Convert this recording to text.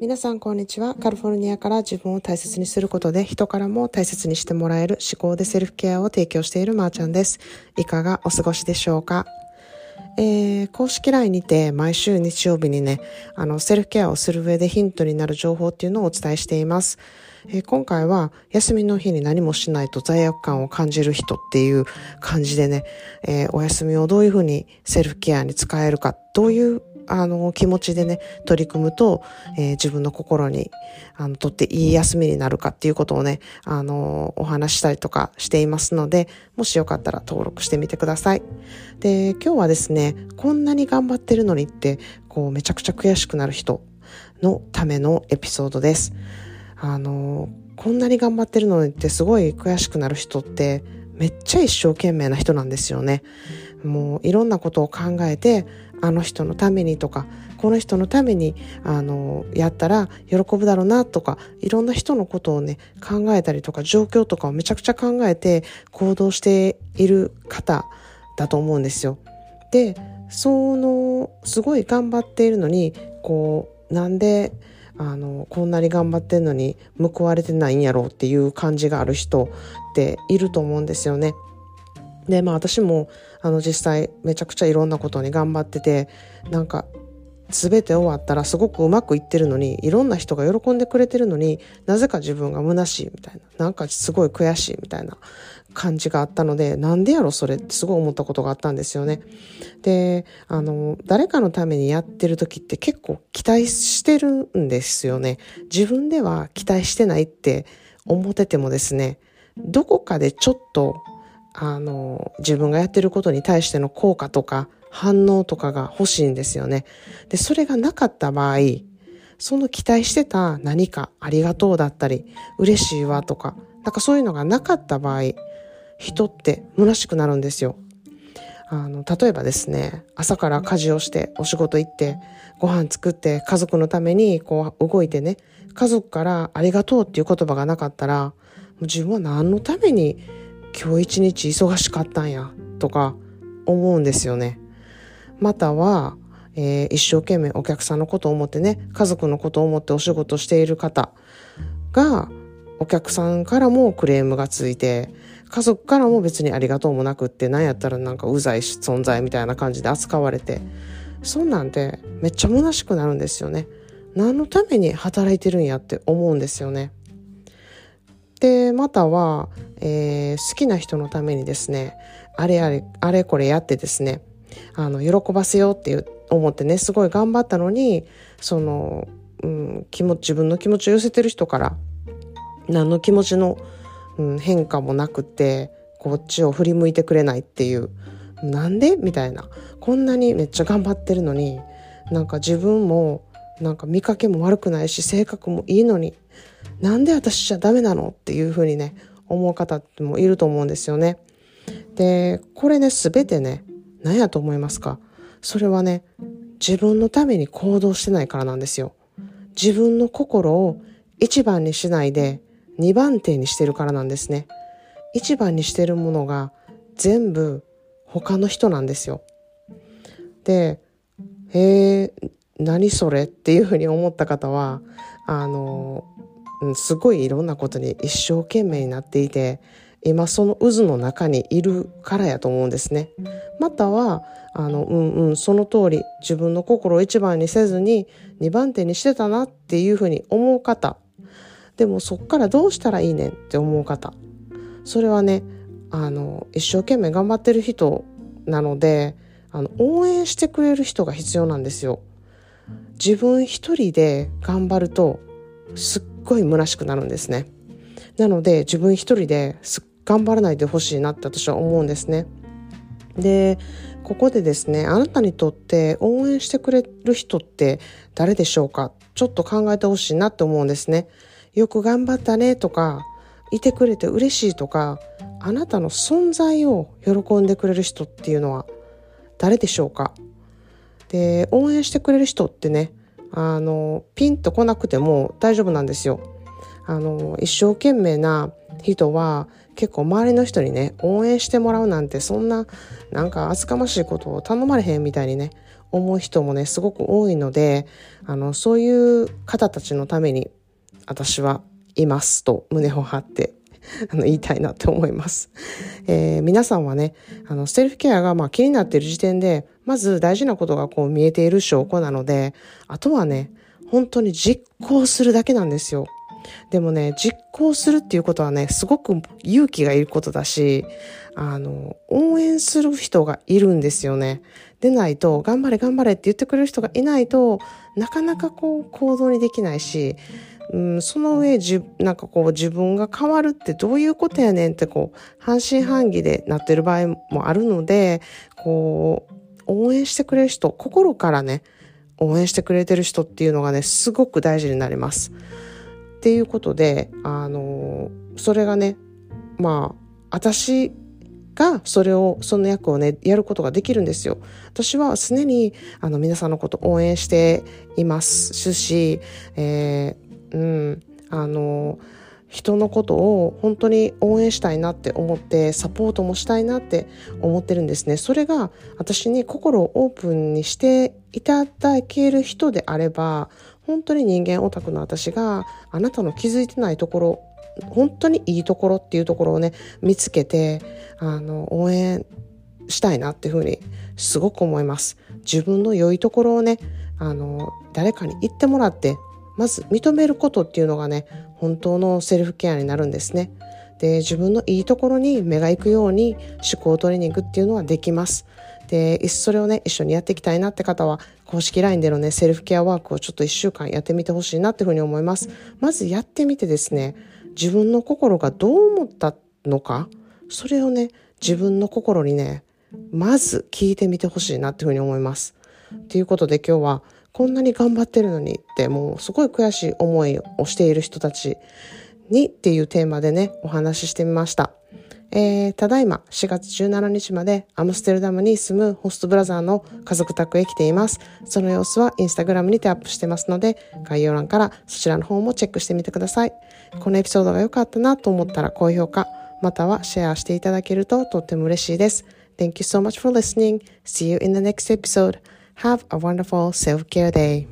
皆さんこんにちは。カリフォルニアから自分を大切にすることで人からも大切にしてもらえる思考でセルフケアを提供しているまーちゃんです。いかがお過ごしでしょうか？えー、公式 LINE にて毎週日曜日にね、あの、セルフケアをする上でヒントになる情報っていうのをお伝えしています。えー、今回は休みの日に何もしないと罪悪感を感じる人っていう感じでね、えー、お休みをどういうふうにセルフケアに使えるか、どういうあの、気持ちでね、取り組むと、えー、自分の心に、あの、とっていい休みになるかっていうことをね、あの、お話したりとかしていますので、もしよかったら登録してみてください。で、今日はですね、こんなに頑張ってるのにって、こう、めちゃくちゃ悔しくなる人のためのエピソードです。あの、こんなに頑張ってるのにってすごい悔しくなる人って、めっちゃ一生懸命な人なんですよね。もういろんなことを考えてあの人のためにとかこの人のためにあのやったら喜ぶだろうなとかいろんな人のことをね考えたりとか状況とかをめちゃくちゃ考えて行動している方だと思うんですよ。でそのすごい頑張っているのにこうなんであのこんなに頑張ってんのに報われてないんやろうっていう感じがある人っていると思うんですよね。でまあ私もあの実際めちゃくちゃいろんなことに頑張っててなんか全て終わったらすごくうまくいってるのにいろんな人が喜んでくれてるのになぜか自分が虚しいみたいななんかすごい悔しいみたいな感じがあったのでなんでやろそれってすごい思ったことがあったんですよね。であの誰かのためにやってる時って結構期待してるんですよね。自分では期待してないって思っててもですねどこかでちょっとあの、自分がやってることに対しての効果とか反応とかが欲しいんですよね。で、それがなかった場合、その期待してた何かありがとうだったり、嬉しいわとか、なんかそういうのがなかった場合、人って虚しくなるんですよ。あの、例えばですね、朝から家事をして、お仕事行って、ご飯作って、家族のためにこう動いてね、家族からありがとうっていう言葉がなかったら、自分は何のために今日一日忙しかったんやとか思うんですよね。または、えー、一生懸命お客さんのことを思ってね家族のことを思ってお仕事している方がお客さんからもクレームがついて家族からも別にありがとうもなくって何やったらなんかうざい存在みたいな感じで扱われてそんなんてめっちゃ虚しくなるんですよね。何のために働いてるんやって思うんですよね。でまたは、えー、好きな人のためにですねあれあれあれこれやってですねあの喜ばせようって思ってねすごい頑張ったのにその、うん、気持自分の気持ちを寄せてる人から何の気持ちの、うん、変化もなくてこっちを振り向いてくれないっていうなんで？みたいな。こんなにめっちゃ頑張ってるのになんか自分もなんか見かけも悪くないし性格もいいのになんで私じゃダメなのっていうふうにね思う方もいると思うんですよね。でこれね全てね何やと思いますか？それはね自分のために行動してないからなんですよ。自分の心を一番にしないで二番手にしてるからなんですね。一番にしてるものが全部他の人なんですよ。で、へえ、何それ？っていうふうに思った方は、あの、すごいいろんなことに一生懸命になっていて今その渦の中にいるからやと思うんですね。またはあのうんうんその通り自分の心を一番にせずに二番手にしてたなっていうふうに思う方でもそっからどうしたらいいねんって思う方それはねあの一生懸命頑張ってる人なのであの応援してくれる人が必要なんですよ。自分一人で頑張るとすっごい虚しくなるんですね。なので自分一人で頑張らないでほしいなって私は思うんですね。でここでですねあなたにとって応援してくれる人って誰でしょうか？ちょっと考えてほしいなって思うんですね。よく頑張ったねとかいてくれて嬉しいとかあなたの存在を喜んでくれる人っていうのは誰でしょうか？で応援してくれる人ってねあのピンと来なくても大丈夫なんですよ。あの一生懸命な人は結構周りの人にね応援してもらうなんてそんななんか厚かましいことを頼まれへんみたいにね思う人もねすごく多いのであのそういう方たちのために私はいますと胸を張って あの言いたいなって思います。えー、皆さんはね、あの、セルフケアがまあ気になっている時点で、まず大事なことがこう見えている証拠なので、あとはね、本当に実行するだけなんですよ。でもね、実行するっていうことはね、すごく勇気がいることだし、あの、応援する人がいるんですよね。でないと、頑張れ頑張れって言ってくれる人がいないとなかなかこう行動にできないし、うん、その上じなんかこう自分が変わるってどういうことやねんってこう半信半疑でなってる場合もあるのでこう応援してくれる人心からね応援してくれてる人っていうのがねすごく大事になります。っていうことであのそれがねまあ私がそれをその役をねやることができるんですよ。私は常にあの皆さんのこと応援していますし、えーうん、あの人のことを本当に応援したいなって思ってサポートもしたいなって思ってるんですね。それが私に心をオープンにしていただける人であれば本当に人間オタクの私があなたの気づいてないところ本当にいいところっていうところをね見つけてあの応援したいなっていうふうにすごく思います。自分の良いところをねあの誰かに言ってもらってまず認めることっていうのがね本当のセルフケアになるんですね。で自分のいいところに目が行くように思考トレーニングっていうのはできます。でそれをね一緒にやっていきたいなって方は公式 LINE でのねセルフケアワークをちょっと1週間やってみてほしいなっていうふうに思います。まずやってみてですね自分の心がどう思ったのかそれをね自分の心にねまず聞いてみてほしいなっていうふうに思います。ということで今日はこんなに頑張ってるのにってもうすごい悔しい思いをしている人たちにっていうテーマでね、お話ししてみました。えー、ただいま4月17日までアムステルダムに住むホストブラザーの家族宅へ来ています。その様子はインスタグラムにてアップしてますので、概要欄からそちらの方もチェックしてみてください。このエピソードが良かったなと思ったら高評価、またはシェアしていただけるととっても嬉しいです。Thank you so much for listening. See you in the next episode. Have a wonderful self care day.